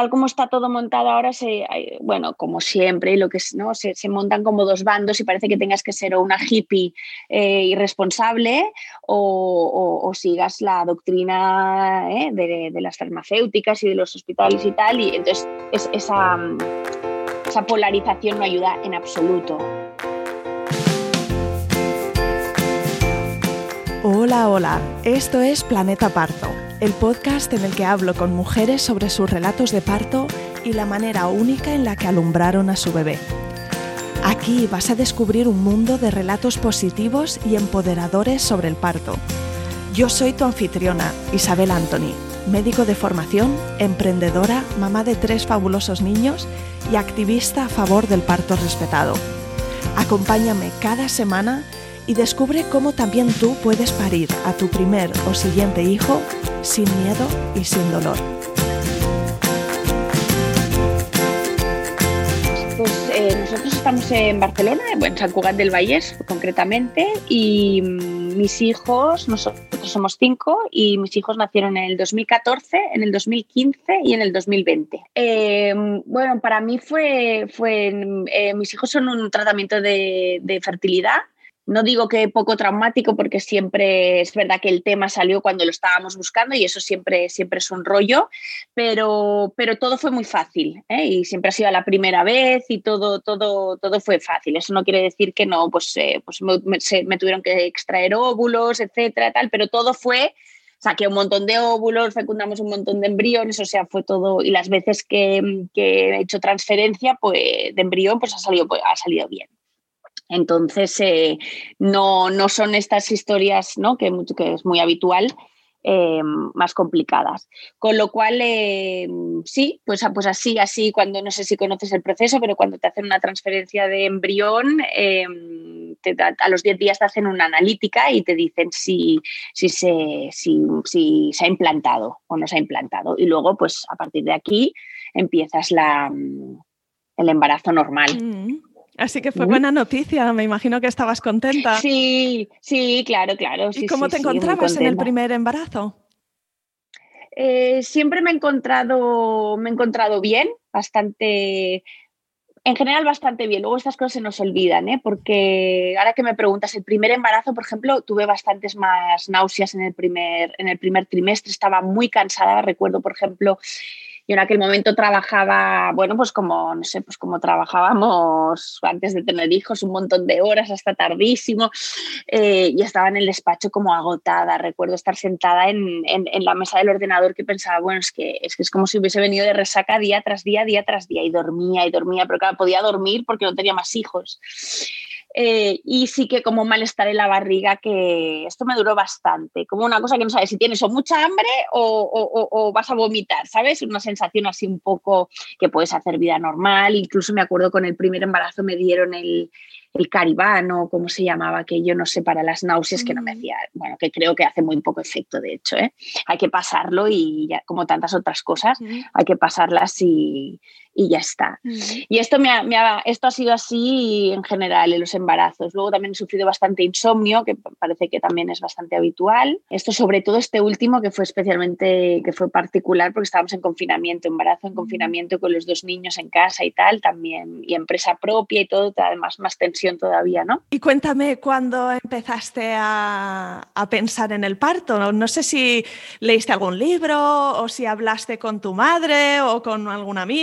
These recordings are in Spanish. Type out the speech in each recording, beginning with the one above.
tal como está todo montado ahora, bueno, como siempre, lo que es, ¿no? Se, montan como dos bandos y parece que tengas que ser una hippie eh, irresponsable o, sigas la doctrina ¿eh? de, las farmacéuticas y de los hospitales y tal. Y entonces esa, esa polarización no ayuda en absoluto. Hola, hola, esto es Planeta Parto el podcast en el que hablo con mujeres sobre sus relatos de parto y la manera única en la que alumbraron a su bebé. Aquí vas a descubrir un mundo de relatos positivos y empoderadores sobre el parto. Yo soy tu anfitriona, Isabel Anthony, médico de formación, emprendedora, mamá de tres fabulosos niños y activista a favor del parto respetado. Acompáñame cada semana y descubre cómo también tú puedes parir a tu primer o siguiente hijo sin miedo y sin dolor. Pues eh, nosotros estamos en Barcelona, en San Cugat del Vallés concretamente, y mm, mis hijos, nosotros somos cinco, y mis hijos nacieron en el 2014, en el 2015 y en el 2020. Eh, bueno, para mí fue, fue eh, mis hijos son un tratamiento de, de fertilidad no digo que poco traumático porque siempre es verdad que el tema salió cuando lo estábamos buscando y eso siempre, siempre es un rollo, pero, pero todo fue muy fácil ¿eh? y siempre ha sido la primera vez y todo, todo, todo fue fácil. Eso no quiere decir que no, pues, eh, pues me, tuvieron que extraer óvulos, etcétera, tal, pero todo fue saqué un montón de óvulos, fecundamos un montón de embriones, o sea, fue todo. Y las veces que, que he hecho transferencia pues, de embrión, pues ha salido, pues, ha salido bien. Entonces, eh, no, no, son estas historias ¿no? que, que es muy habitual, eh, más complicadas. Con lo cual, eh, sí, pues, pues así, así, cuando no sé si conoces el proceso, pero cuando te hacen una transferencia de embrión, a los 10 días te hacen una analítica y te dicen si, si, se, si, se ha implantado o no se ha implantado. Y luego, pues a partir de aquí, empiezas la, el embarazo normal. Mm. Así que fue buena noticia, me imagino que estabas contenta. Sí, sí, claro, claro. ¿Y cómo te encontrabas en el primer embarazo? Eh, siempre me he encontrado, me he encontrado bien, bastante, en general bastante bien. Luego estas cosas se nos olvidan, ¿eh? porque ahora que me preguntas, el primer embarazo, por ejemplo, tuve bastantes más náuseas en el primer, en el primer trimestre, estaba muy cansada. Recuerdo, por ejemplo, yo en aquel momento trabajaba, bueno, pues como, no sé, pues como trabajábamos antes de tener hijos, un montón de horas hasta tardísimo, eh, y estaba en el despacho como agotada. Recuerdo estar sentada en, en, la mesa del ordenador que pensaba, bueno, es que, es que es como si hubiese venido de resaca día tras día, día tras día, y dormía y dormía, pero claro, podía dormir porque no tenía más hijos. Eh, y sí que como malestar en la barriga, que esto me duró bastante, como una cosa que no sabes si tienes o mucha hambre o, vas a vomitar, ¿sabes? Una sensación así un poco que puedes hacer vida normal, incluso me acuerdo con el primer embarazo me dieron el, el caribano, como se llamaba, que yo no sé, para las náuseas, que no me mm. hacía, bueno, que creo que hace muy poco efecto, de hecho, ¿eh? hay que pasarlo y ya, como tantas otras cosas, hay que pasarlas y, y ya está. Mm. Y esto, me ha, esto ha sido así en general en los embarazos. Luego también he sufrido bastante insomnio, que parece que también es bastante habitual. Esto sobre todo este último, que fue especialmente, que fue particular porque estábamos en confinamiento, embarazo en mm. confinamiento con los dos niños en casa y tal, también, y empresa propia y todo, además más tensión todavía, ¿no? Y cuéntame cuándo empezaste a, a pensar en el parto. No, no sé si leíste algún libro o si hablaste con tu madre o con alguna amiga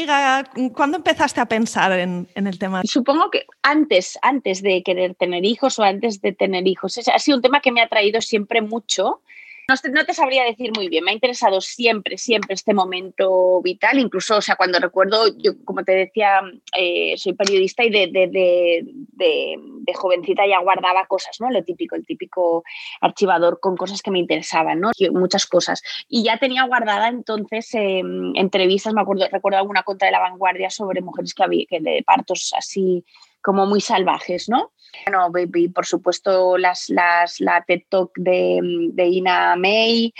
¿Cuándo empezaste a pensar en, el tema? Supongo que antes, antes de querer tener hijos o antes de tener hijos. ha sido un tema que me ha traído siempre mucho no te, sabría decir muy bien, me ha interesado siempre, siempre este momento vital, incluso, o sea, cuando recuerdo, yo como te decía, eh, soy periodista y de, de, jovencita ya guardaba cosas, ¿no? Lo típico, el típico archivador con cosas que me interesaban, ¿no? Muchas cosas. Y ya tenía guardada entonces em, entrevistas, me acuerdo, recuerdo alguna contra de la vanguardia sobre mujeres que había, que de partos así como muy salvajes, ¿no? Bueno, y por supuesto las, las, la TED Talk de, de Ina May,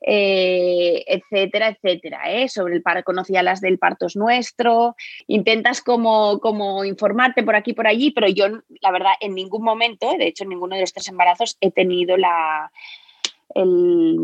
eh, etcétera, etcétera, ¿eh? sobre el parto, conocía las del parto es nuestro, intentas como, como informarte por aquí por allí, pero yo la verdad en ningún momento, de hecho en ninguno de los tres embarazos he tenido la, el,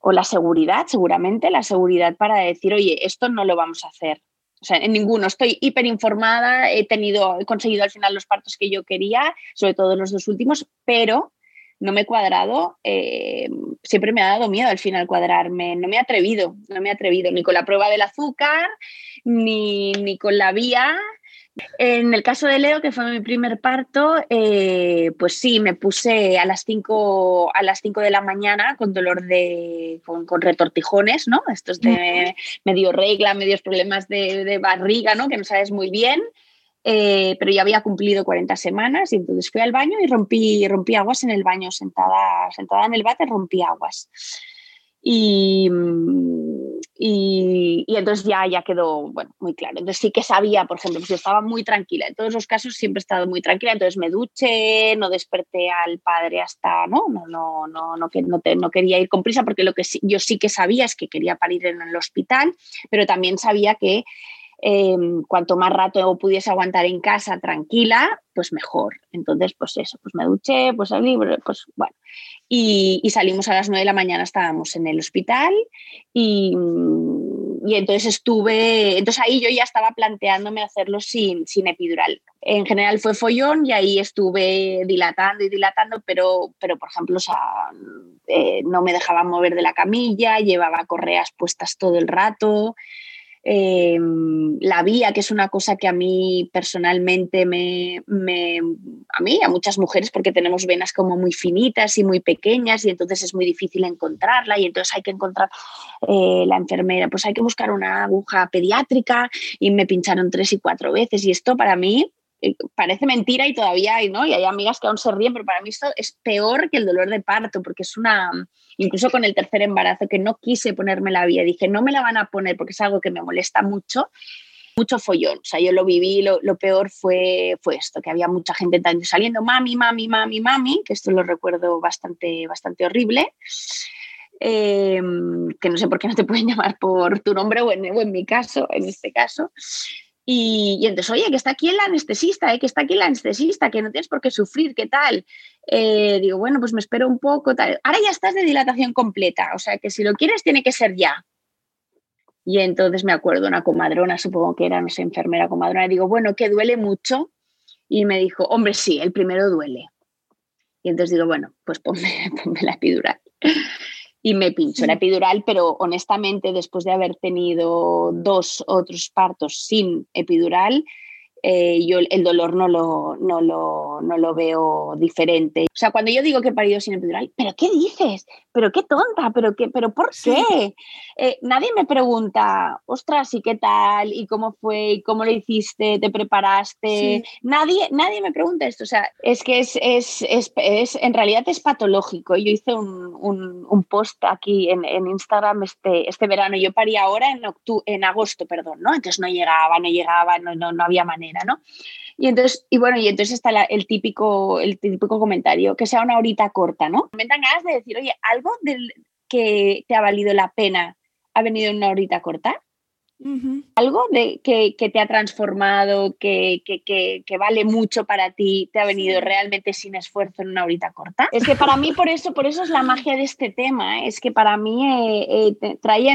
o la seguridad, seguramente, la seguridad para decir, oye, esto no lo vamos a hacer. O sea, en ninguno. Estoy hiperinformada, he tenido, he conseguido al final los partos que yo quería, sobre todo los dos últimos, pero no me he cuadrado. Eh, siempre me ha dado miedo al final cuadrarme. No me he atrevido, no me he atrevido ni con la prueba del azúcar, ni, ni con la vía, en el caso de Leo, que fue mi primer parto, eh, pues sí, me puse a las 5 a las de la mañana con dolor de con, retortijones, ¿no? Estos de medio regla, medios problemas de, barriga, ¿no? Que no sabes muy bien. Eh, pero ya había cumplido 40 semanas y entonces fui al baño y rompí, rompí aguas en el baño, sentada, sentada en el bate, rompí aguas. Y, y, entonces ya, ya quedó bueno, muy claro. Entonces sí que sabía, por ejemplo, pues yo estaba muy tranquila. En todos los casos siempre he estado muy tranquila. Entonces me duché, no desperté al padre hasta, no, no, no, no, no, no, no quería ir con prisa porque lo que yo sí que sabía es que quería parir en el hospital, pero también sabía que Em, cuanto más rato pudiese aguantar en casa tranquila, pues mejor. Entonces, pues eso, pues me duché, pues salí, pues bueno. Y, salimos a las 9 de la mañana, estábamos en el hospital y, y, entonces estuve, entonces ahí yo ya estaba planteándome hacerlo sin, sin epidural. En general fue follón y ahí estuve dilatando y dilatando, pero, pero por ejemplo, o eh, no me dejaba mover de la camilla, llevaba correas puestas todo el rato. Em, la vía, que es una cosa que a mí personalmente me, a mí, a muchas mujeres, porque tenemos venas como muy finitas y muy pequeñas y entonces es muy difícil encontrarla y entonces hay que encontrar eh, la enfermera, pues hay que buscar una aguja pediátrica y me pincharon tres y cuatro veces y esto para mí parece mentira y todavía hay, ¿no? Y hay amigas que aún se ríen, pero para mí esto es peor que el dolor de parto, porque es una, incluso con el tercer embarazo, que no quise ponerme la vía, dije, no me la van a poner porque es algo que me molesta mucho, mucho follón, o sea, yo lo viví, lo, lo peor fue, fue esto, que había mucha gente saliendo, mami, mami, mami, mami, que esto lo recuerdo bastante, bastante horrible. Em, que no sé por qué no te pueden llamar por tu nombre o en, o en mi caso, en este caso. Y, entonces, oye, que está aquí el anestesista, ¿eh? que está aquí el anestesista, que no tienes por qué sufrir, ¿qué tal? Eh, digo, bueno, pues me espero un poco. Tal. Ahora ya estás de dilatación completa, o sea que si lo quieres tiene que ser ya. Y entonces me acuerdo, una comadrona, supongo que era, no sé, enfermera comadrona, y digo, bueno, que duele mucho. Y me dijo, hombre, sí, el primero duele. Y entonces digo, bueno, pues ponme, ponme la epidural y me pincho la epidural, pero honestamente después de haber tenido dos otros partos sin epidural, eh, yo el dolor no lo, no, lo, no lo veo diferente. O sea, cuando yo digo que he parido sin epidural, ¿pero qué dices? ¿Pero qué tonta? ¿Pero, qué, pero por qué? Eh, nadie me pregunta, ostras, ¿y qué tal? ¿Y cómo fue? ¿Y cómo lo hiciste? ¿Te preparaste? Nadie, nadie me pregunta esto. O sea, es que es, es, es, es en realidad es patológico. Yo hice un, un, un post aquí en, en, Instagram este, este verano. Yo parí ahora en, en agosto, perdón, ¿no? Entonces no llegaba, no llegaba, no, no, no había manera. ¿No? Y entonces, y bueno, y entonces está el, típico, el típico comentario, que sea una horita corta, ¿no? Me dan ganas de decir, oye, algo del que te ha valido la pena ha venido en una horita corta. Algo de, que, te ha transformado, que, que, vale mucho para ti, te ha venido realmente sin esfuerzo en una horita corta. Es que para mí, por eso, por eso es la magia de este tema, ¿eh? es que para mí eh, eh, trae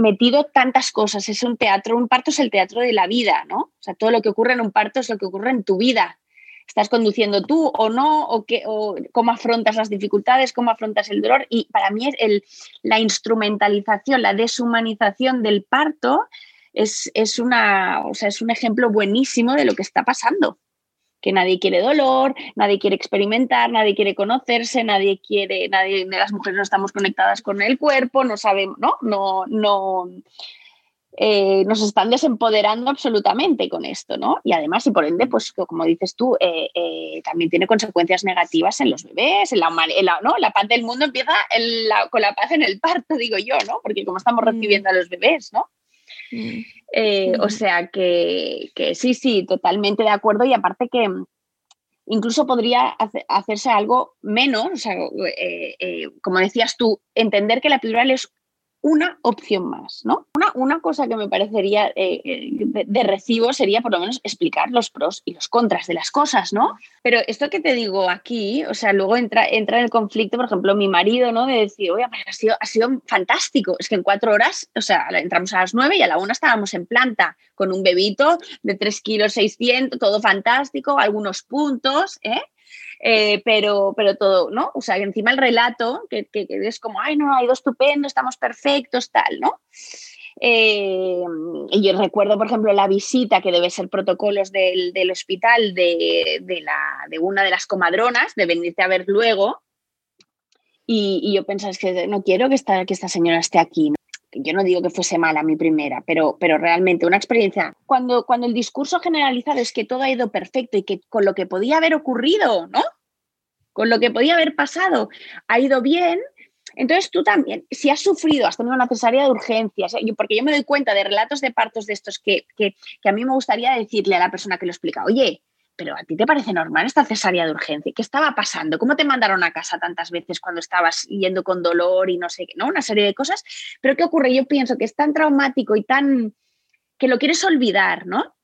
metido tantas cosas. Es un teatro, un parto es el teatro de la vida, ¿no? O sea, todo lo que ocurre en un parto es lo que ocurre en tu vida. Estás conduciendo tú o no, o, qué, o cómo afrontas las dificultades, cómo afrontas el dolor. Y para mí el, la instrumentalización, la deshumanización del parto es, es, una, o sea, es un ejemplo buenísimo de lo que está pasando que nadie quiere dolor, nadie quiere experimentar, nadie quiere conocerse, nadie quiere, nadie de las mujeres no estamos conectadas con el cuerpo, no sabemos, ¿no? No, no. Eh, nos están desempoderando absolutamente con esto, ¿no? Y además, y por ende, pues como dices tú, eh, eh, también tiene consecuencias negativas en los bebés, en la, ¿no? la paz del mundo empieza con la paz en el parto, digo yo, ¿no? Porque como estamos mm. recibiendo a los bebés, ¿no? Mm. Eh, o sea que, sí, sí, totalmente de acuerdo. Y aparte que incluso podría hacerse algo menos, o sea, eh, eh, como decías tú, entender que la epidural es una opción más, ¿no? Una una, cosa que me parecería eh, eh, de, recibo sería por lo menos explicar los pros y los contras de las cosas, ¿no? Pero esto que te digo aquí, o sea, luego entra, entra en el conflicto, por ejemplo, mi marido, ¿no? De decir, oye, ha sido, ha sido fantástico. Es que en cuatro horas, o sea, entramos a las nueve y a la una estábamos en planta con un bebito de tres kilos 600, todo fantástico, algunos puntos, ¿eh? Eh, pero, pero todo, ¿no? O sea, encima el relato, que, es como, ay, no, ha ido estupendo, estamos perfectos, tal, ¿no? Eh, y yo recuerdo, por ejemplo, la visita que debe ser protocolos del, hospital de, la, de, una de las comadronas, de venirte a ver luego. Y, yo pensaba, es que no quiero que esta, que esta señora esté aquí yo no digo que fuese mala mi primera, pero, pero realmente una experiencia, cuando, cuando el discurso generalizado es que todo ha ido perfecto y que con lo que podía haber ocurrido, ¿no? Con lo que podía haber pasado, ha ido bien, entonces tú también, si has sufrido, has tenido una cesárea de urgencias, porque yo me doy cuenta de relatos de partos de estos que, que, que, a mí me gustaría decirle a la persona que lo explica, oye, pero ¿a ti te parece normal esta cesárea de urgencia? ¿Qué estaba pasando? ¿Cómo te mandaron a casa tantas veces cuando estabas yendo con dolor y no sé qué, ¿no? Una serie de cosas. Pero ¿qué ocurre? Yo pienso que es tan traumático y tan que lo quieres olvidar, ¿no?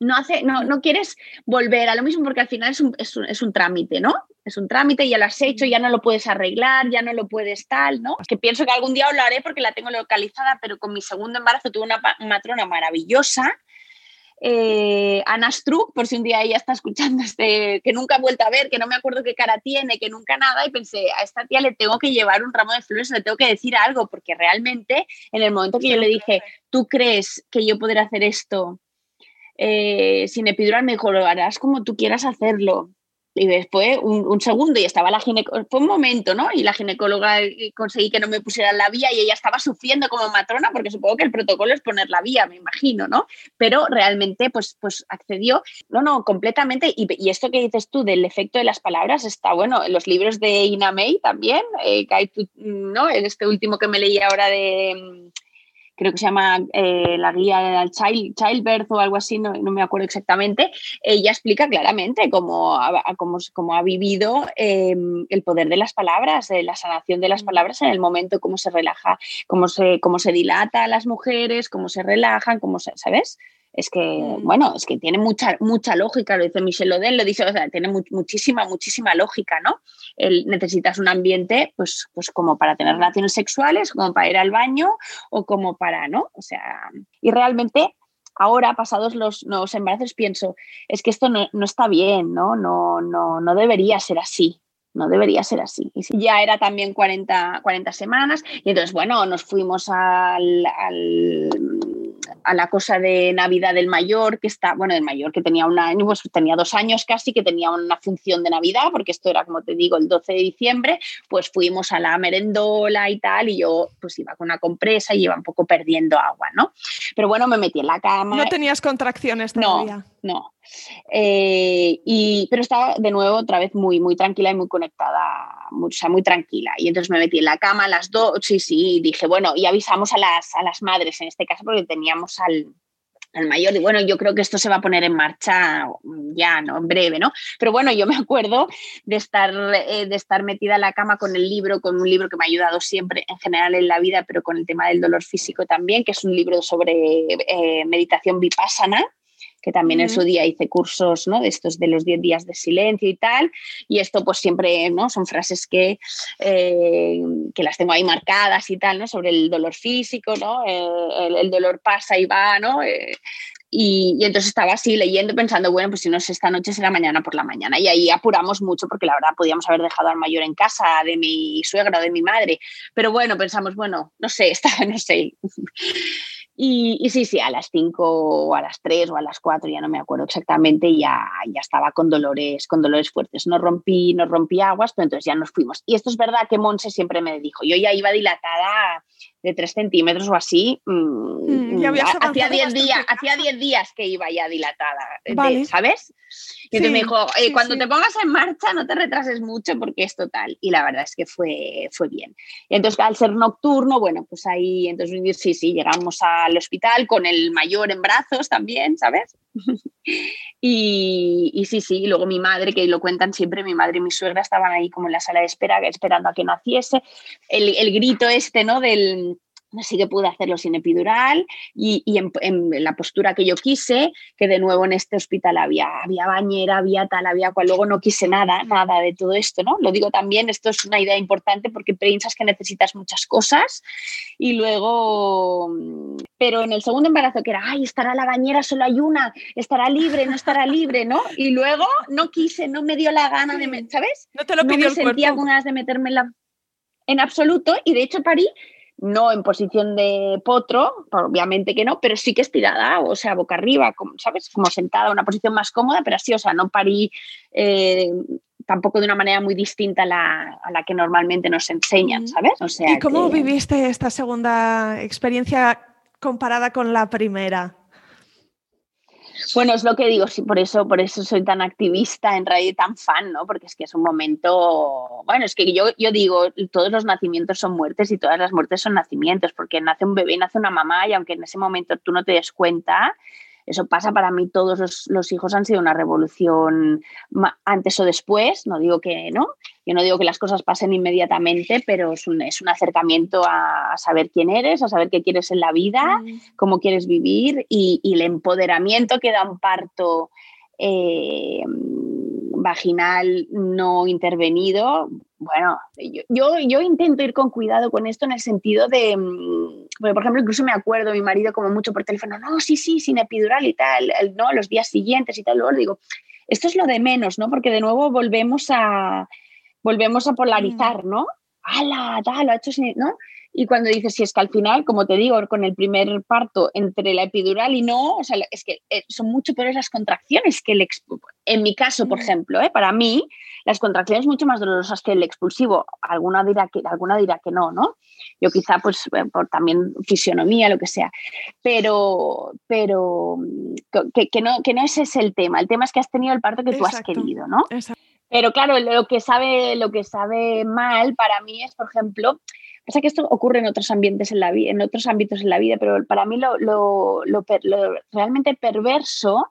No, hace, no, no quieres volver a lo mismo porque al final es un, es un, trámite, ¿no? Es un trámite, ya lo has hecho, ya no lo puedes arreglar, ya no lo puedes tal, ¿no? Que pienso que algún día lo haré porque la tengo localizada, pero con mi segundo embarazo tuve una matrona maravillosa eh, Ana Struck, por si un día ella está escuchando este, que nunca ha vuelto a ver, que no me acuerdo qué cara tiene, que nunca nada, y pensé, a esta tía le tengo que llevar un ramo de flores, le tengo que decir algo, porque realmente en el momento que yo le dije, ¿tú crees que yo podré hacer esto eh, sin epidural? Me dijo, lo harás como tú quieras hacerlo. Y después, un, segundo, y estaba la ginecóloga, fue un momento, ¿no? Y la ginecóloga eh, conseguí que no me pusiera la vía y ella estaba sufriendo como matrona, porque supongo que el protocolo es poner la vía, me imagino, ¿no? Pero realmente, pues, pues accedió, no, no, completamente. Y, esto que dices tú del efecto de las palabras está bueno. En los libros de Ina May también, eh, ¿no? Este último que me leí ahora de creo que se llama eh, la guía del child, Childbirth o algo así, no, me acuerdo exactamente, ella explica claramente cómo ha, cómo, ha vivido em, el poder de las palabras, la sanación de las palabras en el momento, cómo se relaja, cómo se, cómo se dilata a las mujeres, cómo se relajan, cómo se, ¿sabes? Es que, mm. bueno, es que tiene mucha, mucha lógica, lo dice Michelle Odell, lo dice, o sea, tiene muchísima, muchísima lógica, ¿no? El, necesitas un ambiente, pues, pues como para tener relaciones sexuales, como para ir al baño o como para, ¿no? O sea, y realmente ahora, pasados los nuevos embarazos, pienso, es que esto no, no está bien, ¿no? No, no, no debería ser así. No debería ser así. Y ya era también 40, 40 semanas. Y entonces, bueno, nos fuimos al a la cosa de Navidad del mayor, que está, bueno, del mayor que tenía un año, pues tenía dos años casi, que tenía una función de Navidad, porque esto era, como te digo, el 12 de diciembre, pues fuimos a la merendola y tal, y yo pues iba con una compresa y iba un poco perdiendo agua, ¿no? Pero bueno, me metí en la cama. ¿No tenías contracciones todavía? No, no. Eh, y, pero estaba de nuevo otra vez muy, muy tranquila y muy conectada, muy, o sea, muy tranquila. Y entonces me metí en la cama a las dos, sí, sí, y dije, bueno, y avisamos a las, a las madres en este caso porque teníamos al, al mayor, y bueno, yo creo que esto se va a poner en marcha ya, ¿no? En breve, ¿no? Pero bueno, yo me acuerdo de estar, eh, de estar metida en la cama con el libro, con un libro que me ha ayudado siempre en general en la vida, pero con el tema del dolor físico también, que es un libro sobre eh, meditación vipassana, que también en su día hice cursos ¿no? de estos de los 10 días de silencio y tal, y esto pues siempre ¿no? son frases que, eh, que las tengo ahí marcadas y tal, ¿no? sobre el dolor físico, ¿no? Eh, el, dolor pasa y va, ¿no? Eh, y, y, entonces estaba así leyendo, pensando, bueno, pues si no es esta noche, será mañana por la mañana. Y ahí apuramos mucho porque la verdad podíamos haber dejado al mayor en casa de mi suegra o de mi madre. Pero bueno, pensamos, bueno, no sé, estaba, no sé. Y, sí, sí, a las 5 o a las 3 o a las 4, ya no me acuerdo exactamente, ya, ya estaba con dolores, con dolores fuertes. No rompí, no rompí aguas, pero entonces ya nos fuimos. Y esto es verdad que Monse siempre me dijo, yo ya iba dilatada de 3 centímetros o así, mm, mm, hacía 10 días, hacía 10 días que iba ya dilatada, ¿sabes? Y entonces me dijo, eh, cuando te pongas en marcha no te retrases mucho porque es total. Y la verdad es que fue, fue bien. Y entonces al ser nocturno, bueno, pues ahí, entonces sí, sí, llegamos al hospital con el mayor en brazos también, ¿sabes? y, sí, sí, luego mi madre, que lo cuentan siempre, mi madre y mi suegra estaban ahí como en la sala de espera, esperando a que naciese. El, el grito este, ¿no? Del Así que pude hacerlo sin epidural y, en, la postura que yo quise, que de nuevo en este hospital había, había bañera, había tal, había cual, luego no quise nada, nada de todo esto, ¿no? Lo digo también, esto es una idea importante porque piensas que necesitas muchas cosas y luego, pero en el segundo embarazo que era, ay, estará la bañera, solo hay una, estará libre, no estará libre, ¿no? Y luego no quise, no me dio la gana de, ¿sabes? No te lo pidió no me sentía ganas de meterme la... En absoluto, y de hecho parí no en posición de potro, obviamente que no, pero sí que estirada, o sea, boca arriba, como, ¿sabes? Como sentada, una posición más cómoda, pero así, o sea, no parí eh, tampoco de una manera muy distinta a la, a la que normalmente nos enseñan, ¿sabes? O sea, ¿Y cómo viviste esta segunda experiencia comparada con la primera? Bueno, es lo que digo, sí, por eso, por eso soy tan activista en radio y tan fan, ¿no? Porque es que es un momento, bueno, es que yo, yo digo, todos los nacimientos son muertes y todas las muertes son nacimientos, porque nace un bebé, nace una mamá y aunque en ese momento tú no te des cuenta, eso pasa para mí, todos los, hijos han sido una revolución antes o después, no digo que no, yo no digo que las cosas pasen inmediatamente, pero es un, es un acercamiento a, saber quién eres, a saber qué quieres en la vida, mm. cómo quieres vivir y, el empoderamiento que da un parto. Eh, vaginal no intervenido, bueno, yo, yo, intento ir con cuidado con esto en el sentido de, mm, por ejemplo, incluso me acuerdo mi marido como mucho por teléfono, no, sí, sí, sin epidural y tal, no, los días siguientes y tal, luego digo, esto es lo de menos, ¿no? Porque de nuevo volvemos a, volvemos a polarizar, mm. ¿no? ¡Hala, tal, lo ha hecho sin, ¿no? Y cuando dices, si es que al final, como te digo, con el primer parto entre la epidural y no, o sea, es que eh, son mucho peores las contracciones que el En mi caso, por mm. ejemplo, ¿eh? para mí, las contracciones mucho más dolorosas que el expulsivo. Alguna dirá que, alguna dirá que no, ¿no? Yo quizá, pues, eh, por también fisionomía, lo que sea. Pero, pero que, no, que no ese es el tema. El tema es que has tenido el parto que tú has querido, ¿no? Pero claro, lo que sabe, lo que sabe mal para mí es, por ejemplo, Pasa que esto ocurre en otros ambientes en la vida, en otros ámbitos en la vida, pero para mí lo, lo, lo, realmente perverso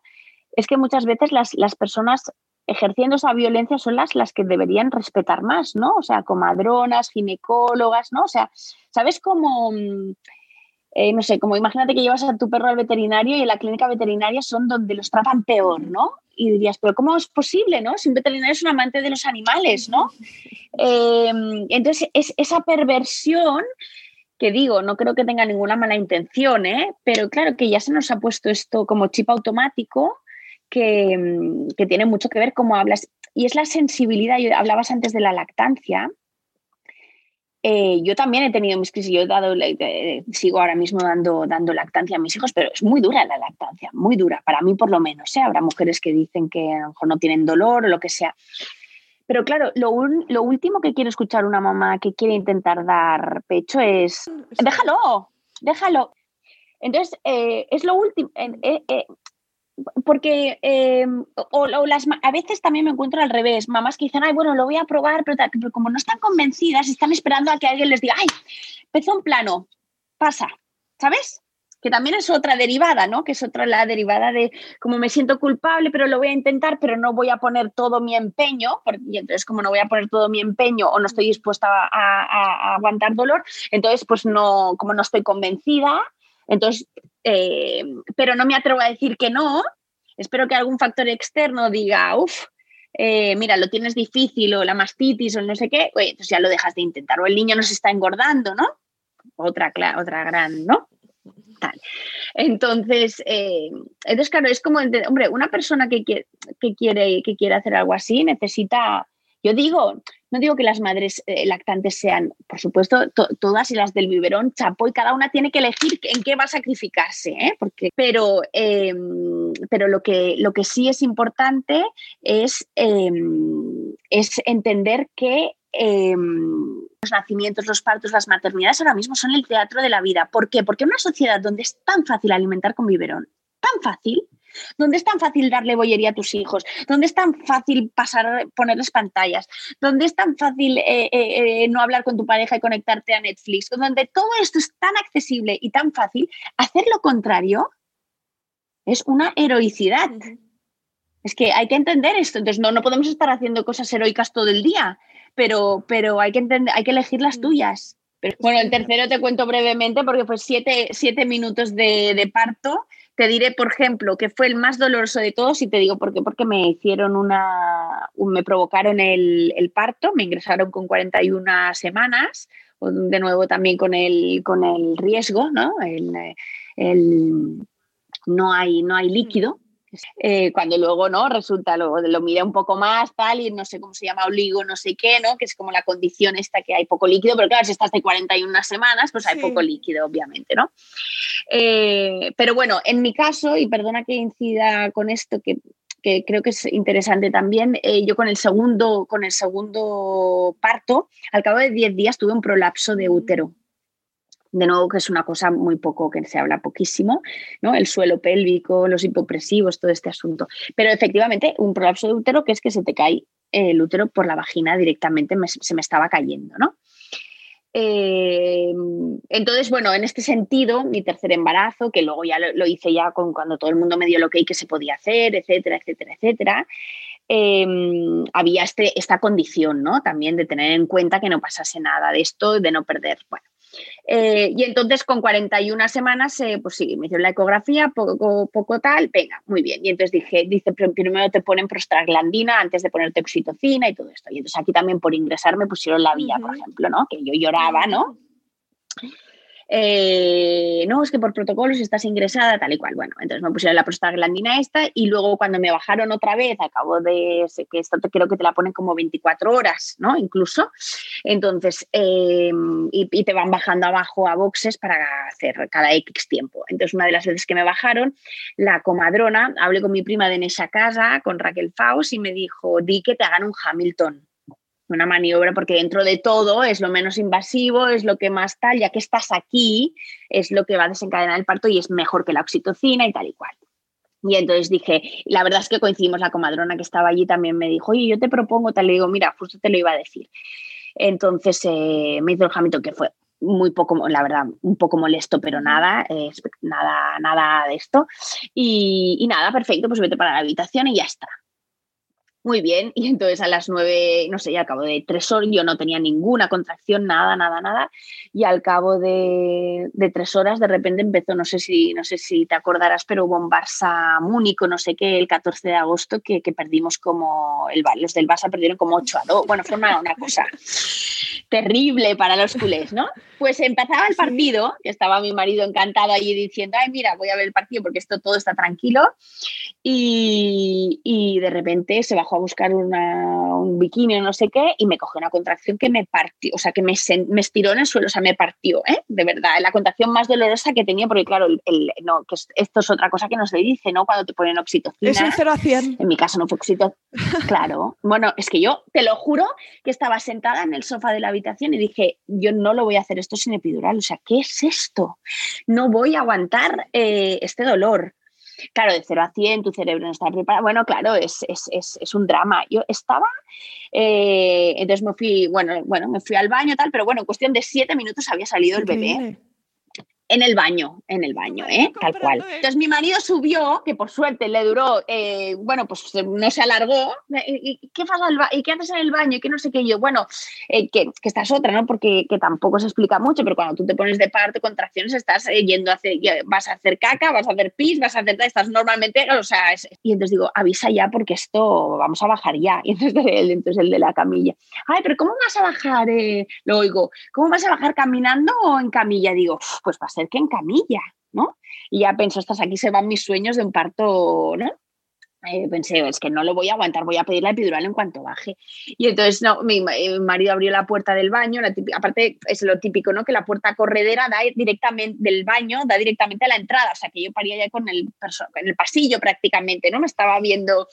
es que muchas veces las, las, personas ejerciendo esa violencia son las, las que deberían respetar más, ¿no? O sea, comadronas, ginecólogas, ¿no? O sea, ¿sabes cómo? Eh, no sé, como imagínate que llevas a tu perro al veterinario y en la clínica veterinaria son donde los tratan peor, ¿no? Y dirías, pero ¿cómo es posible, no? Si un veterinario es un amante de los animales, ¿no? Eh, entonces, es esa perversión que digo, no creo que tenga ninguna mala intención, ¿eh? pero claro que ya se nos ha puesto esto como chip automático que, que tiene mucho que ver cómo hablas. Y es la sensibilidad, hablabas antes de la lactancia, eh, yo también he tenido mis crisis, yo he dado, sigo ahora mismo dando, dando lactancia a mis hijos, pero es muy dura la lactancia, muy dura, para mí por lo menos. ¿eh? Habrá mujeres que dicen que a lo mejor no tienen dolor o lo que sea. Pero claro, lo, lo último que quiere escuchar una mamá que quiere intentar dar pecho es, déjalo, déjalo. Entonces, eh, es lo último porque em, o, las, a veces también me encuentro al revés, mamás que dicen, ay, bueno, lo voy a probar, pero, como no están convencidas, están esperando a que alguien les diga, ay, empezó un plano, pasa, ¿sabes? Que también es otra derivada, ¿no? Que es otra la derivada de como me siento culpable, pero lo voy a intentar, pero no voy a poner todo mi empeño, y entonces como no voy a poner todo mi empeño o no estoy dispuesta a aguantar dolor, entonces pues no, como no estoy convencida, entonces, eh, pero no me atrevo a decir que no. Espero que algún factor externo diga, uff, eh, mira, lo tienes difícil o la mastitis o no sé qué, oye, entonces ya lo dejas de intentar. O el niño no está engordando, ¿no? Otra, otra gran, ¿no? Tal. Entonces, eh, entonces, claro, es como, hombre, una persona que quiere, que quiere, que quiere hacer algo así necesita, yo digo, no digo que las madres eh, lactantes sean, por supuesto, todas y las del biberón chapo y cada una tiene que elegir en qué va a sacrificarse, ¿eh? Porque, pero, em, pero lo, que, lo que sí es importante es, em, es entender que em, los nacimientos, los partos, las maternidades ahora mismo son el teatro de la vida. ¿Por qué? Porque en una sociedad donde es tan fácil alimentar con biberón, tan fácil, ¿Dónde es tan fácil darle bollería a tus hijos? ¿Dónde es tan fácil pasar, ponerles pantallas? ¿Dónde es tan fácil eh, eh, eh, no hablar con tu pareja y conectarte a Netflix? Donde todo esto es tan accesible y tan fácil, hacer lo contrario es una heroicidad. Es que hay que entender esto. Entonces, no, no podemos estar haciendo cosas heroicas todo el día, pero, pero hay, que entender, hay que elegir las tuyas. bueno, el tercero te cuento brevemente porque fue siete, minutos de, parto. Te diré, por ejemplo, que fue el más doloroso de todos y te digo por qué, porque me hicieron una, me provocaron el, parto, me ingresaron con 41 semanas, de nuevo también con el, con el riesgo, ¿no? no, hay, no hay líquido, eh, cuando luego no resulta lo, lo miré un poco más tal y no sé cómo se llama oligo no sé qué no que es como la condición esta que hay poco líquido pero claro si estás de 41 semanas pues hay poco líquido obviamente no eh, pero bueno en mi caso y perdona que incida con esto que que creo que es interesante también. Eh, yo con el segundo, con el segundo parto, al cabo de 10 días tuve un prolapso de útero de nuevo que es una cosa muy poco, que se habla poquísimo, ¿no? El suelo pélvico, los hipopresivos, todo este asunto. Pero efectivamente, un prolapso de útero que es que se te cae el útero por la vagina directamente, se me estaba cayendo, ¿no? Eh, entonces, bueno, en este sentido, mi tercer embarazo, que luego ya lo, hice ya con cuando todo el mundo me dio lo que que se podía hacer, etcétera, etcétera, etcétera, em, había este, esta condición, ¿no? También de tener en cuenta que no pasase nada de esto, de no perder, bueno, eh, y entonces con 41 semanas, eh, pues sí, me hicieron la ecografía, poco, poco tal, venga, muy bien. Y entonces dije, dice, primero te ponen prostaglandina antes de ponerte oxitocina y todo esto. Y entonces aquí también por ingresar me pusieron la vía, por ejemplo, ¿no? Que yo lloraba, ¿no? Eh, no, es que por protocolo si estás ingresada, tal y cual. Bueno, entonces me pusieron la prostaglandina esta y luego cuando me bajaron otra vez, acabo de, sé que esto creo que te la ponen como 24 horas, ¿no? Incluso. Entonces, eh, y, te van bajando abajo a boxes para hacer cada X tiempo. Entonces, una de las veces que me bajaron, la comadrona, hablé con mi prima de en esa casa, con Raquel Faust, y me dijo, di que te hagan un Hamilton una maniobra, porque dentro de todo es lo menos invasivo, es lo que más tal, ya que estás aquí, es lo que va a desencadenar el parto y es mejor que la oxitocina y tal y cual. Y entonces dije, la verdad es que coincidimos, la comadrona que estaba allí también me dijo, oye, yo te propongo, tal, le digo, mira, justo te lo iba a decir. Entonces eh, me hizo el jamito que fue muy poco, la verdad, un poco molesto, pero nada, nada, nada de esto. Y, y, nada, perfecto, pues vete para la habitación y ya está. Muy bien, y entonces a las nueve, no sé, ya al cabo de tres horas yo no tenía ninguna contracción, nada, nada, nada, y al cabo de, tres horas de repente empezó, no sé si, no sé si te acordarás, pero hubo un Barça Múnico, no sé qué, el 14 de agosto, que, perdimos como, el, los del Barça perdieron como 8 a 2, bueno, fue una, cosa terrible para los culés, ¿no? Pues empezaba el partido, que estaba mi marido encantado allí diciendo, ay, mira, voy a ver el partido porque esto todo está tranquilo, y, y de repente se bajó a buscar un bikini o no sé qué y me cogió una contracción que me partió, o sea, que me, me estiró en el suelo, o sea, me partió, ¿eh? De verdad, la contracción más dolorosa que tenía, porque claro, el, no, que esto es otra cosa que nos le dice, ¿no? Cuando te ponen oxitocina. Es un 0 a 100. En mi caso no fue oxitocina. claro. Bueno, es que yo, te lo juro, que estaba sentada en el sofá de la habitación y dije, yo no lo voy a hacer esto sin epidural, o sea, ¿qué es esto? No voy a aguantar eh, este dolor. Claro, de 0 a 100 tu cerebro no está preparado. Bueno, claro, es, un drama. Yo estaba, eh, entonces me fui, bueno, bueno, me fui al baño tal, pero bueno, en cuestión de siete minutos había salido el bebé. En el baño, en el baño, ¿eh? tal cual. Entonces mi marido subió, que por suerte le duró, eh, bueno, pues no se alargó. ¿Y qué, ¿Y qué haces en el baño? Y que no sé qué. yo, bueno, eh, que, que esta es otra, ¿no? Porque que tampoco se explica mucho, pero cuando tú te pones de parte, contracciones, estás yendo a hacer, vas a hacer caca, vas a hacer pis, vas a hacer, estás normalmente, o sea, y entonces digo, avisa ya porque esto vamos a bajar ya. Y entonces el, entonces el de la camilla, ay, pero ¿cómo vas a bajar? lo oigo, ¿cómo vas a bajar caminando o en camilla? Digo, pues va a que en camilla, ¿no? Y ya pensó, estás aquí se van mis sueños de un parto, ¿no? Eh, pensé, es que no lo voy a aguantar, voy a pedir la epidural en cuanto baje. Y entonces no, mi, marido abrió la puerta del baño, aparte es lo típico, ¿no? Que la puerta corredera da directamente del baño, da directamente a la entrada, o sea que yo paría ya con el, en el pasillo prácticamente, ¿no? Me estaba viendo.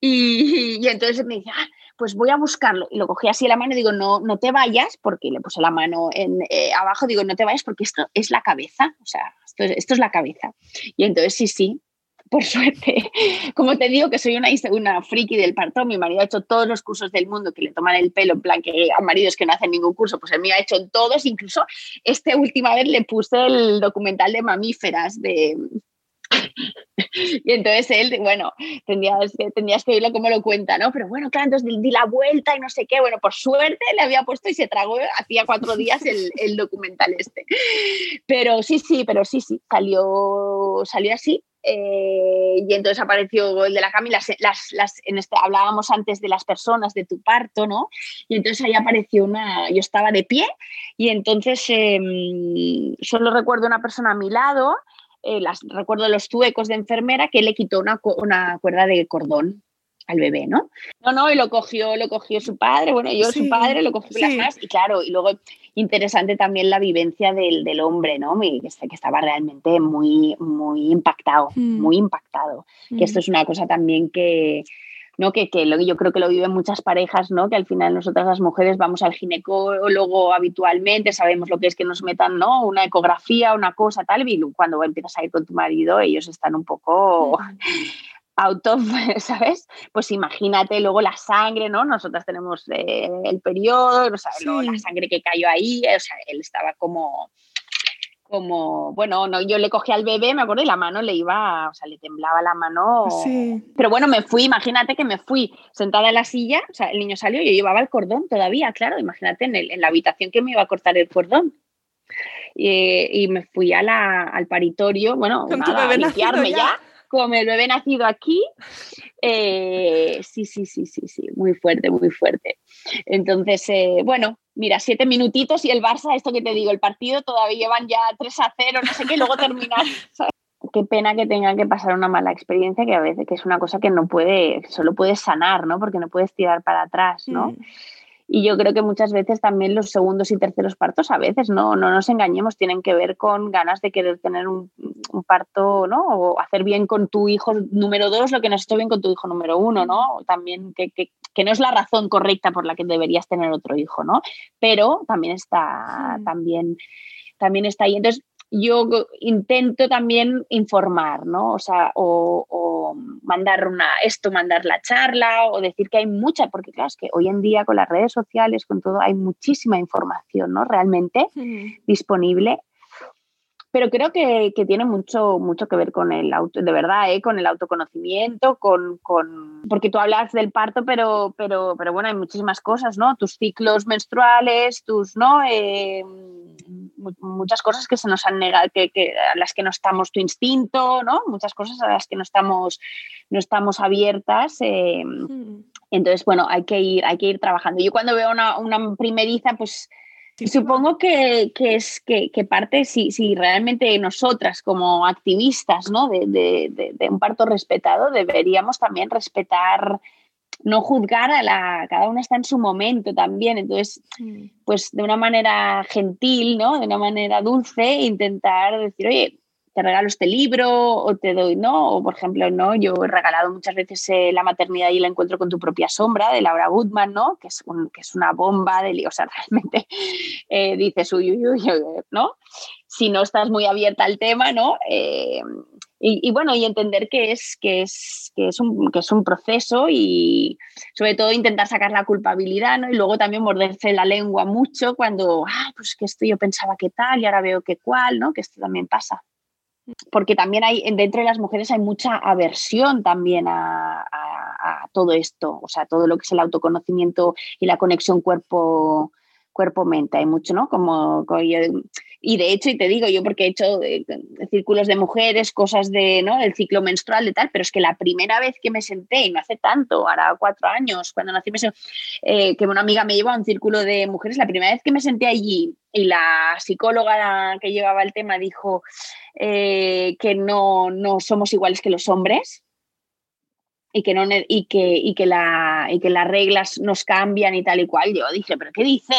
Y, y entonces me dice, ah, pues voy a buscarlo. Y lo cogí así en la mano y digo, no, no te vayas, porque le puse la mano en, eh, abajo, digo, no te vayas porque esto es la cabeza, o sea, esto es, esto es la cabeza. Y entonces sí, sí, por suerte, como te digo que soy una, una friki del parto, mi marido ha hecho todos los cursos del mundo que le toman el pelo, en plan que a maridos que no hacen ningún curso, pues el mío ha hecho todos, incluso esta última vez le puse el documental de mamíferas de y entonces él, bueno, tendrías, que oírlo como lo cuenta, ¿no? Pero bueno, claro, entonces di la vuelta y no sé qué. Bueno, por suerte le había puesto y se tragó hacía cuatro días el, el documental este. Pero sí, sí, pero sí, sí, salió, salió así. Eh, y entonces apareció el de la Camila, las, las, en este, hablábamos antes de las personas de tu parto, ¿no? Y entonces ahí apareció una, yo estaba de pie y entonces em, solo recuerdo una persona a mi lado, eh, las, recuerdo los tuecos de enfermera que le quitó una, una cuerda de cordón al bebé, ¿no? No, no, y lo cogió, lo cogió su padre, bueno, yo su padre lo cogió las más, y claro, y luego interesante también la vivencia del, del hombre, ¿no? Que, que, estaba realmente muy, muy impactado, mm. muy impactado. Que mm. esto es una cosa también que, ¿no? Que, que lo, yo creo que lo viven muchas parejas, ¿no? Que al final nosotras las mujeres vamos al ginecólogo habitualmente, sabemos lo que es que nos metan, ¿no? Una ecografía, una cosa, tal, y cuando empiezas a ir con tu marido, ellos están un poco... Mm auto, ¿sabes? Pues imagínate luego la sangre, ¿no? Nosotras tenemos eh, el periodo, o la sangre que cayó ahí, o sea, él estaba como, como, bueno, no, yo le cogí al bebé, me acuerdo, y la mano le iba, o sea, le temblaba la mano. Sí. Pero bueno, me fui, imagínate que me fui sentada en la silla, o sea, el niño salió, yo llevaba el cordón todavía, claro, imagínate en, el, en la habitación que me iba a cortar el cordón. Y, me fui a la, al paritorio, bueno, a limpiarme ya como el bebé nacido aquí. Eh, sí, sí, sí, sí, sí, muy fuerte, muy fuerte. Entonces, eh, bueno, mira, siete minutitos y el Barça, esto que te digo, el partido todavía llevan ya 3 a 0, no sé qué, luego terminar. Qué pena que tengan que pasar una mala experiencia, que a veces que es una cosa que no puede, solo puedes sanar, ¿no? Porque no puedes tirar para atrás, ¿no? Mm. Y yo creo que muchas veces también los segundos y terceros partos, a veces, no, no nos engañemos, tienen que ver con ganas de querer tener un, parto, ¿no? O hacer bien con tu hijo número dos lo que no has hecho bien con tu hijo número uno, ¿no? También que, que, que, no es la razón correcta por la que deberías tener otro hijo, ¿no? Pero también está, también, también está ahí. Entonces, yo intento también informar, ¿no? O sea, o, mandar una, esto, mandar la charla, o decir que hay mucha, porque claro, es que hoy en día con las redes sociales, con todo, hay muchísima información, ¿no? Realmente disponible. Pero creo que, tiene mucho, mucho que ver con el auto, de verdad, ¿eh? con el autoconocimiento, con, con, porque tú hablas del parto, pero, pero, pero bueno, hay muchísimas cosas, ¿no? Tus ciclos menstruales, tus, ¿no? Eh, muchas cosas que se nos han negado, que, a las que no estamos, tu instinto, ¿no? Muchas cosas a las que no estamos, no estamos abiertas. Eh, mm. Entonces, bueno, hay que ir, hay que ir trabajando. Yo cuando veo una, una primeriza, pues supongo que, es que, parte, si, si, realmente nosotras como activistas ¿no? de, de, de, un parto respetado, deberíamos también respetar no juzgar a la, cada una está en su momento también, entonces, pues de una manera gentil, ¿no? De una manera dulce, intentar decir, oye, te regalo este libro o te doy, ¿no? O por ejemplo, ¿no? Yo he regalado muchas veces eh, La maternidad y el encuentro con tu propia sombra de Laura Goodman, ¿no? Que es, que es una bomba de, o sea, realmente eh, dices, uy, uy, uy, ¿no? Si no estás muy abierta al tema, ¿no? Eh, y, bueno, y entender que es, que, es, que, es un, que es un proceso y sobre todo intentar sacar la culpabilidad, ¿no? Y luego también morderse la lengua mucho cuando, ah, pues que esto yo pensaba que tal y ahora veo que cual, ¿no? Que esto también pasa. Porque también hay, dentro de las mujeres hay mucha aversión también a, a, todo esto, o sea, todo lo que es el autoconocimiento y la conexión cuerpo, cuerpo-mente. Hay mucho, ¿no? Como, y de hecho, y te digo yo porque he hecho eh, círculos de mujeres, cosas de, ¿no? del ciclo menstrual y tal, pero es que la primera vez que me senté, y no hace tanto, ahora cuatro años, cuando nací, eh, que una amiga me llevó a un círculo de mujeres, la primera vez que me senté allí y la psicóloga que llevaba el tema dijo eh, que no, no somos iguales que los hombres, y que, no, y que, y que, la, y que las reglas nos cambian y tal y cual. Yo dije, ¿pero qué dice?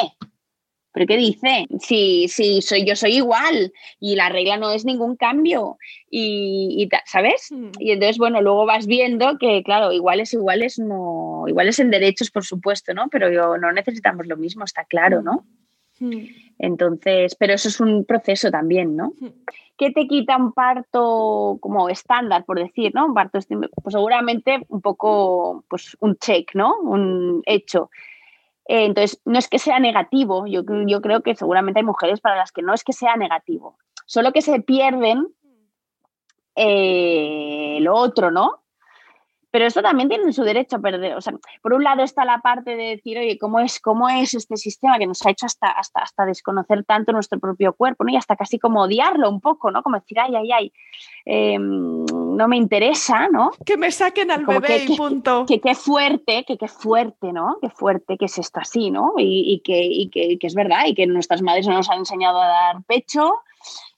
¿Pero qué dice? Sí, sí, soy, yo soy igual y la regla no es ningún cambio. Y, ¿sabes? Hmm. Y entonces, bueno, luego vas viendo que, claro, iguales, iguales, no, iguales en derechos, por supuesto, ¿no? Pero yo, no necesitamos lo mismo, está claro, ¿no? Hmm. Entonces, pero eso es un proceso también, ¿no? ¿Qué te quita un parto como estándar, por decir, ¿no? Un parto, pues seguramente un poco, pues un check, ¿no? Un hecho. Eh, entonces, no es que sea negativo, yo, creo que seguramente hay mujeres para las que no es que sea negativo, solo que se pierden eh, el otro, ¿no? Pero esto también tiene su derecho a perder. O sea, por un lado está la parte de decir, oye, ¿cómo es, cómo es este sistema que nos ha hecho hasta, hasta, hasta desconocer tanto nuestro propio cuerpo. Y hasta casi como odiarlo un poco, ¿no? Como decir, ay, ay, ay, em, no me interesa, ¿no? Que me saquen al bebé y punto. Que qué fuerte, que qué fuerte, ¿no? Qué fuerte que es esto así, ¿no? Y, y, que, y que, que, es verdad, y que nuestras madres no nos han enseñado a dar pecho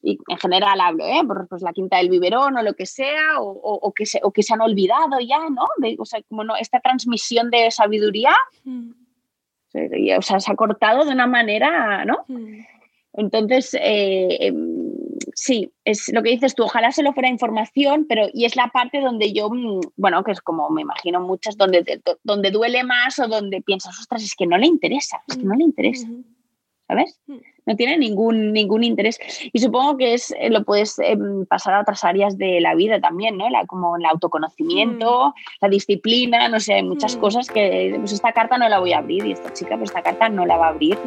y en general hablo, ¿eh? por pues, la quinta del biberón o lo que sea, o, o, que, se, o que se han olvidado ya, ¿no? De, o sea, como no, esta transmisión de sabiduría, mm. o sea, se ha cortado de una manera, ¿no? Mm. Entonces, eh, em, sí, es lo que dices tú, ojalá se lo fuera información, pero y es la parte donde yo, mm, bueno, que es como me imagino muchas, donde, donde duele más o donde piensas, ostras, es que no le interesa, es que no le interesa, ¿sabes? no tiene ningún, ningún interés. Y supongo que es, eh, lo puedes em, pasar a otras áreas de la vida también, ¿no? La, como el autoconocimiento, mm. la disciplina, no sé, hay muchas mm. cosas que pues esta carta no la voy a abrir y esta chica pues esta carta no la va a abrir.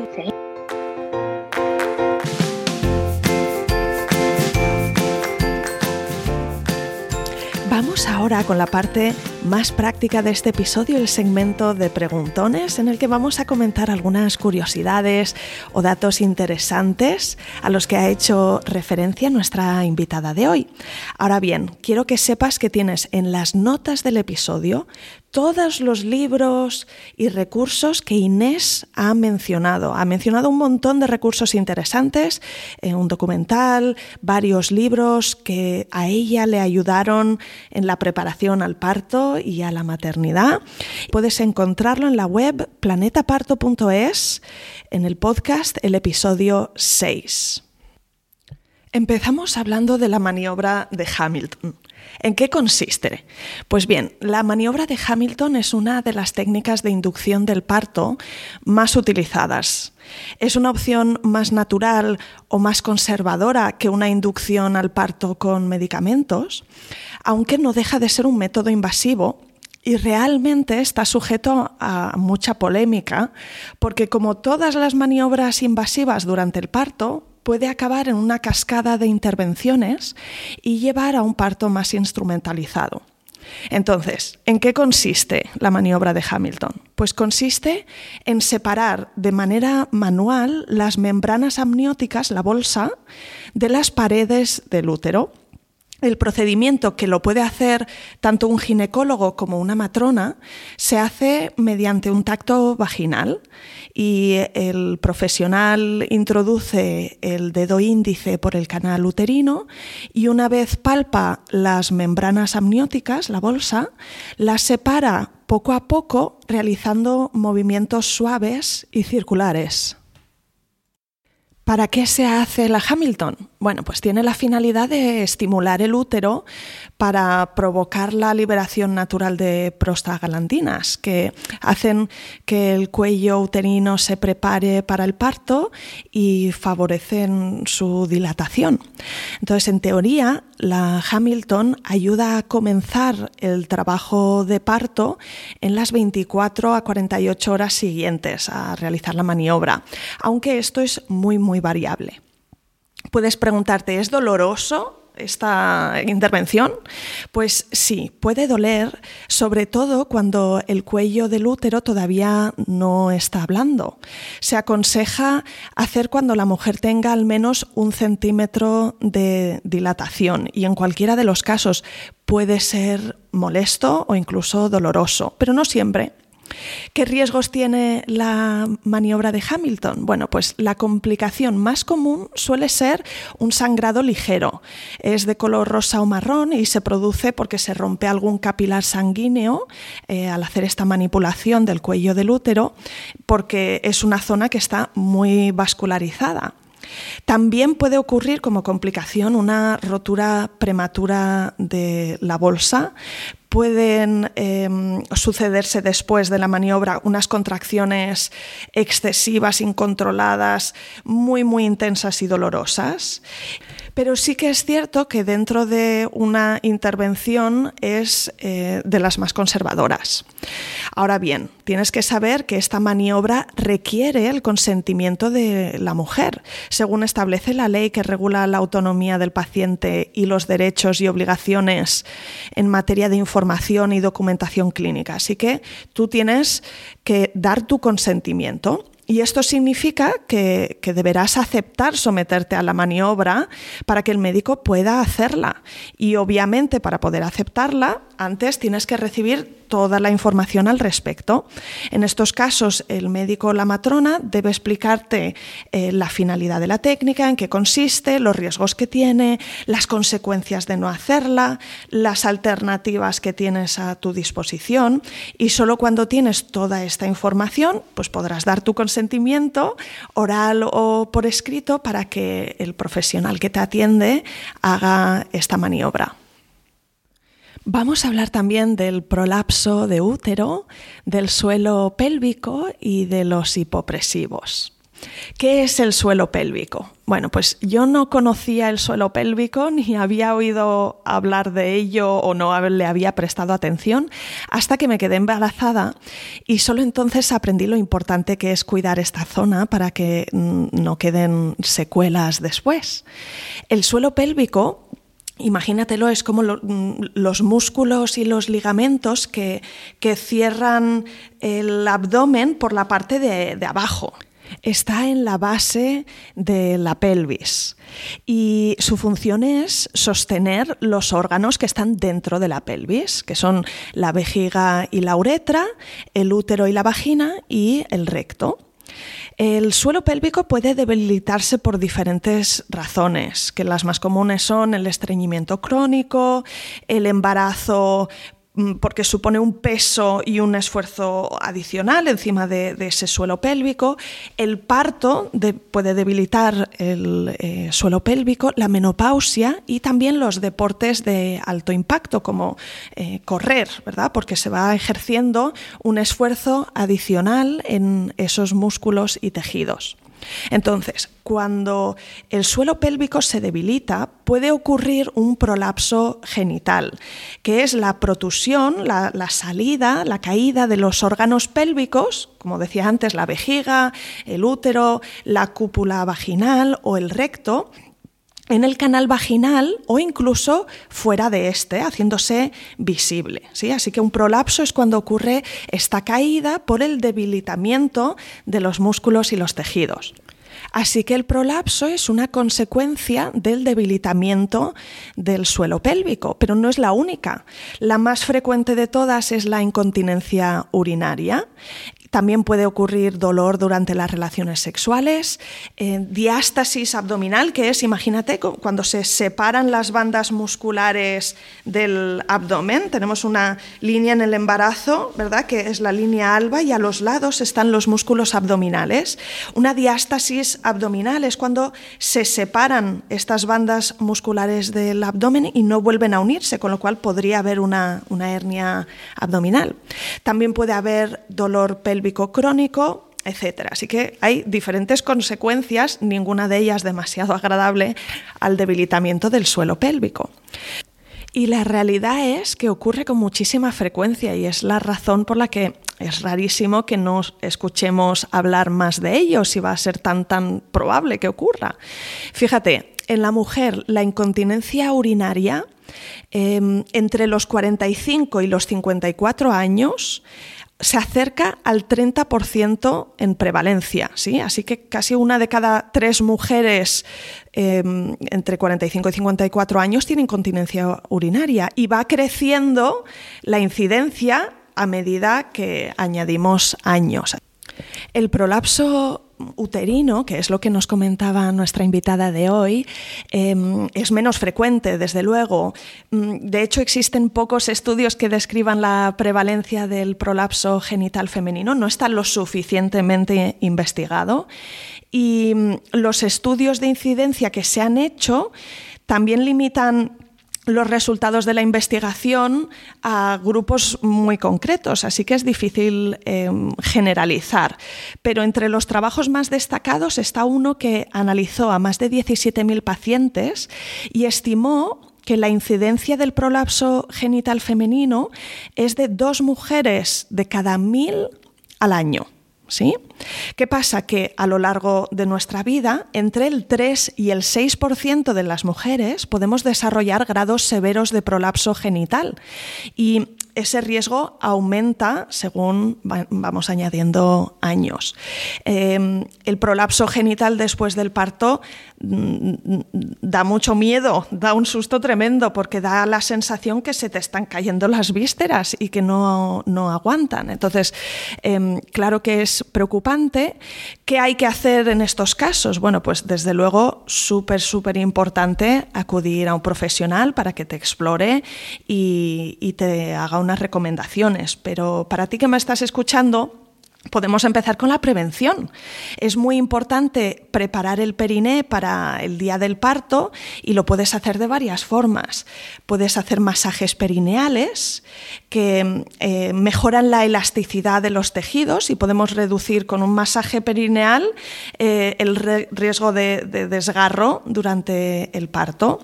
Vamos ahora con la parte más práctica de este episodio, el segmento de preguntones, en el que vamos a comentar algunas curiosidades o datos interesantes a los que ha hecho referencia nuestra invitada de hoy. Ahora bien, quiero que sepas que tienes en las notas del episodio todos los libros y recursos que Inés ha mencionado. Ha mencionado un montón de recursos interesantes, eh, un documental, varios libros que a ella le ayudaron en la preparación al parto y a la maternidad. Puedes encontrarlo en la web planetaparto.es, en el podcast, el episodio 6. Empezamos hablando de la maniobra de Hamilton. ¿En qué consiste? Pues bien, la maniobra de Hamilton es una de las técnicas de inducción del parto más utilizadas. Es una opción más natural o más conservadora que una inducción al parto con medicamentos, aunque no deja de ser un método invasivo y realmente está sujeto a mucha polémica, porque como todas las maniobras invasivas durante el parto, puede acabar en una cascada de intervenciones y llevar a un parto más instrumentalizado. Entonces, ¿en qué consiste la maniobra de Hamilton? Pues consiste en separar de manera manual las membranas amnióticas, la bolsa, de las paredes del útero el procedimiento que lo puede hacer tanto un ginecólogo como una matrona se hace mediante un tacto vaginal y el profesional introduce el dedo índice por el canal uterino y una vez palpa las membranas amnióticas, la bolsa, las separa poco a poco realizando movimientos suaves y circulares. ¿Para qué se hace la Hamilton? Bueno, pues tiene la finalidad de estimular el útero para provocar la liberación natural de prostaglandinas, que hacen que el cuello uterino se prepare para el parto y favorecen su dilatación. Entonces, en teoría, la Hamilton ayuda a comenzar el trabajo de parto en las 24 a 48 horas siguientes a realizar la maniobra, aunque esto es muy, muy variable. Puedes preguntarte, ¿es doloroso? Esta intervención? Pues sí, puede doler, sobre todo cuando el cuello del útero todavía no está hablando. Se aconseja hacer cuando la mujer tenga al menos un centímetro de dilatación y en cualquiera de los casos puede ser molesto o incluso doloroso, pero no siempre. ¿Qué riesgos tiene la maniobra de Hamilton? Bueno, pues la complicación más común suele ser un sangrado ligero. Es de color rosa o marrón y se produce porque se rompe algún capilar sanguíneo eh, al hacer esta manipulación del cuello del útero, porque es una zona que está muy vascularizada. También puede ocurrir como complicación una rotura prematura de la bolsa. Pueden em, sucederse después de la maniobra unas contracciones excesivas, incontroladas, muy, muy intensas y dolorosas. Pero sí que es cierto que dentro de una intervención es eh, de las más conservadoras. Ahora bien, tienes que saber que esta maniobra requiere el consentimiento de la mujer, según establece la ley que regula la autonomía del paciente y los derechos y obligaciones en materia de información y documentación clínica. Así que tú tienes que dar tu consentimiento. Y esto significa que, deberás aceptar someterte a la maniobra para que el médico pueda hacerla. Y obviamente para poder aceptarla, antes tienes que recibir toda la información al respecto. En estos casos, el médico o la matrona debe explicarte eh, la finalidad de la técnica, en qué consiste, los riesgos que tiene, las consecuencias de no hacerla, las alternativas que tienes a tu disposición y solo cuando tienes toda esta información, pues podrás dar tu consentimiento oral o por escrito para que el profesional que te atiende haga esta maniobra. Vamos a hablar también del prolapso de útero, del suelo pélvico y de los hipopresivos. ¿Qué es el suelo pélvico? Bueno, pues yo no conocía el suelo pélvico ni había oído hablar de ello o no le había prestado atención hasta que me quedé embarazada y solo entonces aprendí lo importante que es cuidar esta zona para que mm, no queden secuelas después. El suelo pélvico Imagínatelo, es como mm, los músculos y los ligamentos que, cierran el abdomen por la parte de abajo está en la base de la pelvis y su función es sostener los órganos que están dentro de la pelvis, que son la vejiga y la uretra, el útero y la vagina y el recto. El suelo pélvico puede debilitarse por diferentes razones, que las más comunes son el estreñimiento crónico, el embarazo porque supone un peso y un esfuerzo adicional encima de, ese suelo pélvico. El parto puede debilitar el eh, suelo pélvico, la menopausia y también los deportes de alto impacto, como eh, correr, ¿verdad? Porque se va ejerciendo un esfuerzo adicional en esos músculos y tejidos. Entonces, cuando el suelo pélvico se debilita, puede ocurrir un prolapso genital, que es la protusión, la, salida, la caída de los órganos pélvicos, como decía antes, la vejiga, el útero, la cúpula vaginal o el recto, en el canal vaginal o incluso fuera de este, haciéndose visible. ¿sí? Así que un prolapso es cuando ocurre esta caída por el debilitamiento de los músculos y los tejidos. Así que el prolapso es una consecuencia del debilitamiento del suelo pélvico, pero no es la única. La más frecuente de todas es la incontinencia urinaria también puede ocurrir dolor durante las relaciones sexuales, eh, diástasis abdominal, que es, imagínate, cuando se separan las bandas musculares del abdomen. Tenemos una línea en el embarazo, ¿verdad? Que es la línea alba y a los lados están los músculos abdominales. Una diástasis abdominal es cuando se separan estas bandas musculares del abdomen y no vuelven a unirse, con lo cual podría haber una, una hernia abdominal. También puede haber dolor pélvico crónico, etcétera. Así que hay diferentes consecuencias, ninguna de ellas demasiado agradable, al debilitamiento del suelo pélvico. Y la realidad es que ocurre con muchísima frecuencia y es la razón por la que es rarísimo que no escuchemos hablar más de ello si va a ser tan tan probable que ocurra. Fíjate, en la mujer la incontinencia urinaria em, entre los 45 y los 54 años se acerca al 30% en prevalencia, ¿sí? Así que casi una de cada tres mujeres em, entre 45 y 54 años tiene incontinencia urinaria y va creciendo la incidencia a medida que añadimos años. El prolapso uterino, que es lo que nos comentaba nuestra invitada de hoy, em, es menos frecuente, desde luego. Mm, de hecho, existen pocos estudios que describan la prevalencia del prolapso genital femenino, no está lo suficientemente investigado. Y mm, los estudios de incidencia que se han hecho también limitan los resultados de la investigación a grupos muy concretos, así que es difícil em, generalizar. Pero entre los trabajos más destacados está uno que analizó a más de 17.000 pacientes y estimó que la incidencia del prolapso genital femenino es de dos mujeres de cada mil al año. ¿Sí? ¿Qué pasa? Que a lo largo de nuestra vida, entre el 3 y el 6% de las mujeres podemos desarrollar grados severos de prolapso genital. Y ese riesgo aumenta según vamos añadiendo años. Em, el prolapso genital después del parto da mucho miedo, da un susto tremendo porque da la sensación que se te están cayendo las vísceras y que no, no aguantan. Entonces, em, claro que es preocupante. ¿Qué hay que hacer en estos casos? Bueno, pues desde luego súper, súper importante acudir a un profesional para que te explore y, y te haga unas recomendaciones, pero para ti que me estás escuchando, Podemos empezar con la prevención. Es muy importante preparar el periné para el día del parto y lo puedes hacer de varias formas. Puedes hacer masajes perineales que eh, mejoran la elasticidad de los tejidos y podemos reducir con un masaje perineal eh, el riesgo de, desgarro durante el parto.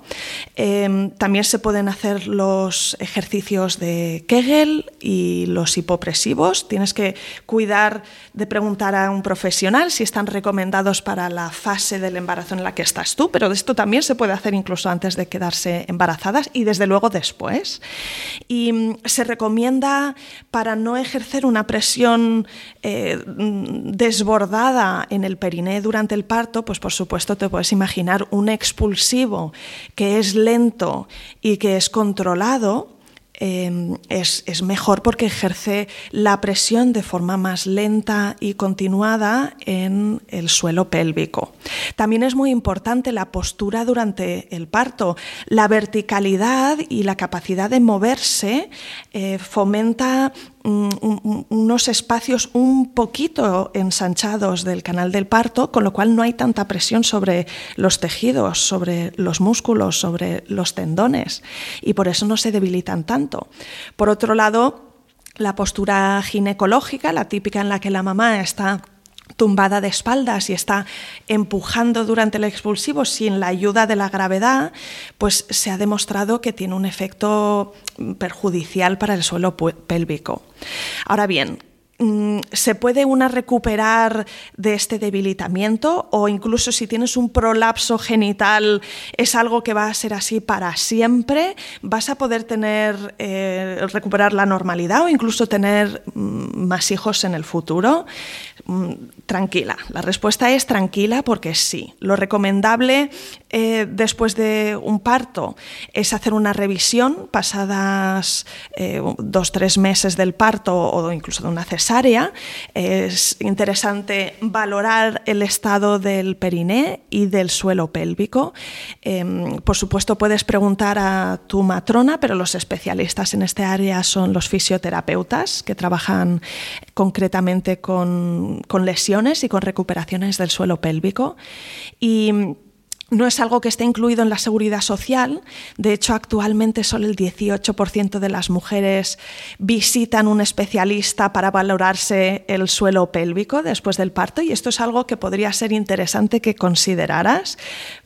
Em, también se pueden hacer los ejercicios de Kegel y los hipopresivos. Tienes que cuidar de preguntar a un profesional si están recomendados para la fase del embarazo en la que estás tú, pero esto también se puede hacer incluso antes de quedarse embarazadas y desde luego después. Y mm, se recomienda para no ejercer una presión eh, desbordada en el periné durante el parto, pues por supuesto te puedes imaginar un expulsivo que es lento y que es controlado Em, es, mejor porque ejerce la presión de forma más lenta y continuada en el suelo pélvico. También es muy importante la postura durante el parto. La verticalidad y la capacidad de moverse eh, fomenta unos espacios un poquito ensanchados del canal del parto, con lo cual no hay tanta presión sobre los tejidos, sobre los músculos, sobre los tendones, y por eso no se debilitan tanto. Por otro lado, la postura ginecológica, la típica en la que la mamá está tumbada de espaldas y está empujando durante el expulsivo sin la ayuda de la gravedad, pues se ha demostrado que tiene un efecto perjudicial para el suelo pélvico. Ahora bien, ¿Se puede una recuperar de este debilitamiento o incluso si tienes un prolapso genital es algo que va a ser así para siempre? ¿Vas a poder tener, eh, recuperar la normalidad o incluso tener mm, más hijos en el futuro? Mm, tranquila, la respuesta es tranquila porque sí. Lo recomendable eh, después de un parto es hacer una revisión pasadas eh, dos, tres meses del parto o incluso de una cesárea es interesante valorar el estado del periné y del suelo pélvico. Em, por supuesto, puedes preguntar a tu matrona, pero los especialistas en este área son los fisioterapeutas que trabajan concretamente con, con lesiones y con recuperaciones del suelo pélvico. Y no es algo que esté incluido en la seguridad social. De hecho, actualmente solo el 18% de las mujeres visitan un especialista para valorarse el suelo pélvico después del parto y esto es algo que podría ser interesante que consideraras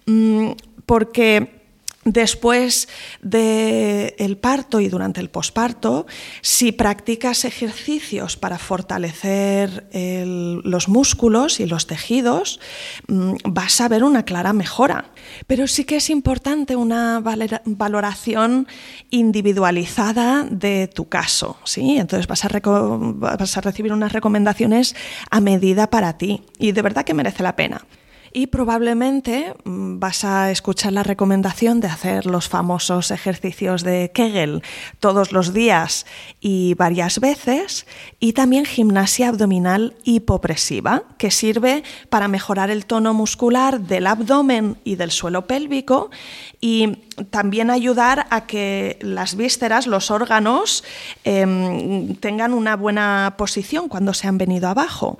mm, porque Después del parto y durante el posparto, si practicas ejercicios para fortalecer los músculos y los tejidos, mm, vas a ver una clara mejora. Pero sí que es importante una valoración individualizada de tu caso. ¿sí? Entonces vas a, vas a recibir unas recomendaciones a medida para ti y de verdad que merece la pena y probablemente mm, vas a escuchar la recomendación de hacer los famosos ejercicios de Kegel todos los días y varias veces y también gimnasia abdominal hipopresiva que sirve para mejorar el tono muscular del abdomen y del suelo pélvico y también ayudar a que las vísceras, los órganos, em, tengan una buena posición cuando se han venido abajo.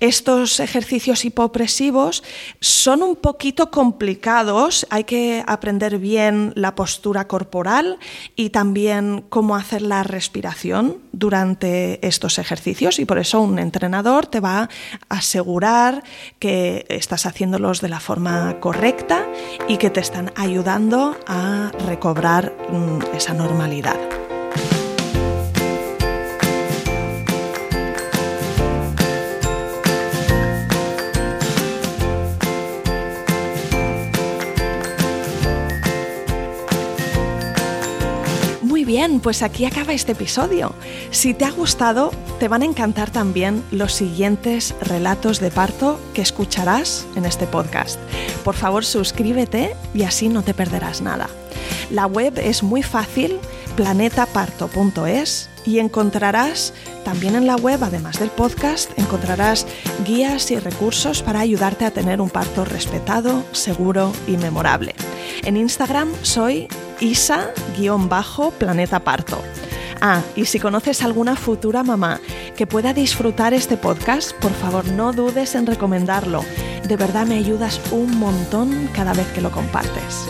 Estos ejercicios hipopresivos son un poquito complicados, hay que aprender bien la postura corporal y también cómo hacer la respiración durante estos ejercicios y por eso un entrenador te va a asegurar que estás haciéndolos de la forma correcta y que te están ayudando a recobrar mm, esa normalidad. Pues aquí acaba este episodio. Si te ha gustado, te van a encantar también los siguientes relatos de parto que escucharás en este podcast. Por favor, suscríbete y así no te perderás nada. La web es muy fácil, planetaparto.es y encontrarás también en la web, además del podcast, encontrarás guías y recursos para ayudarte a tener un parto respetado, seguro y memorable. En Instagram soy isa-planeta parto. Ah, y si conoces alguna futura mamá que pueda disfrutar este podcast, por favor no dudes en recomendarlo. De verdad me ayudas un montón cada vez que lo compartes.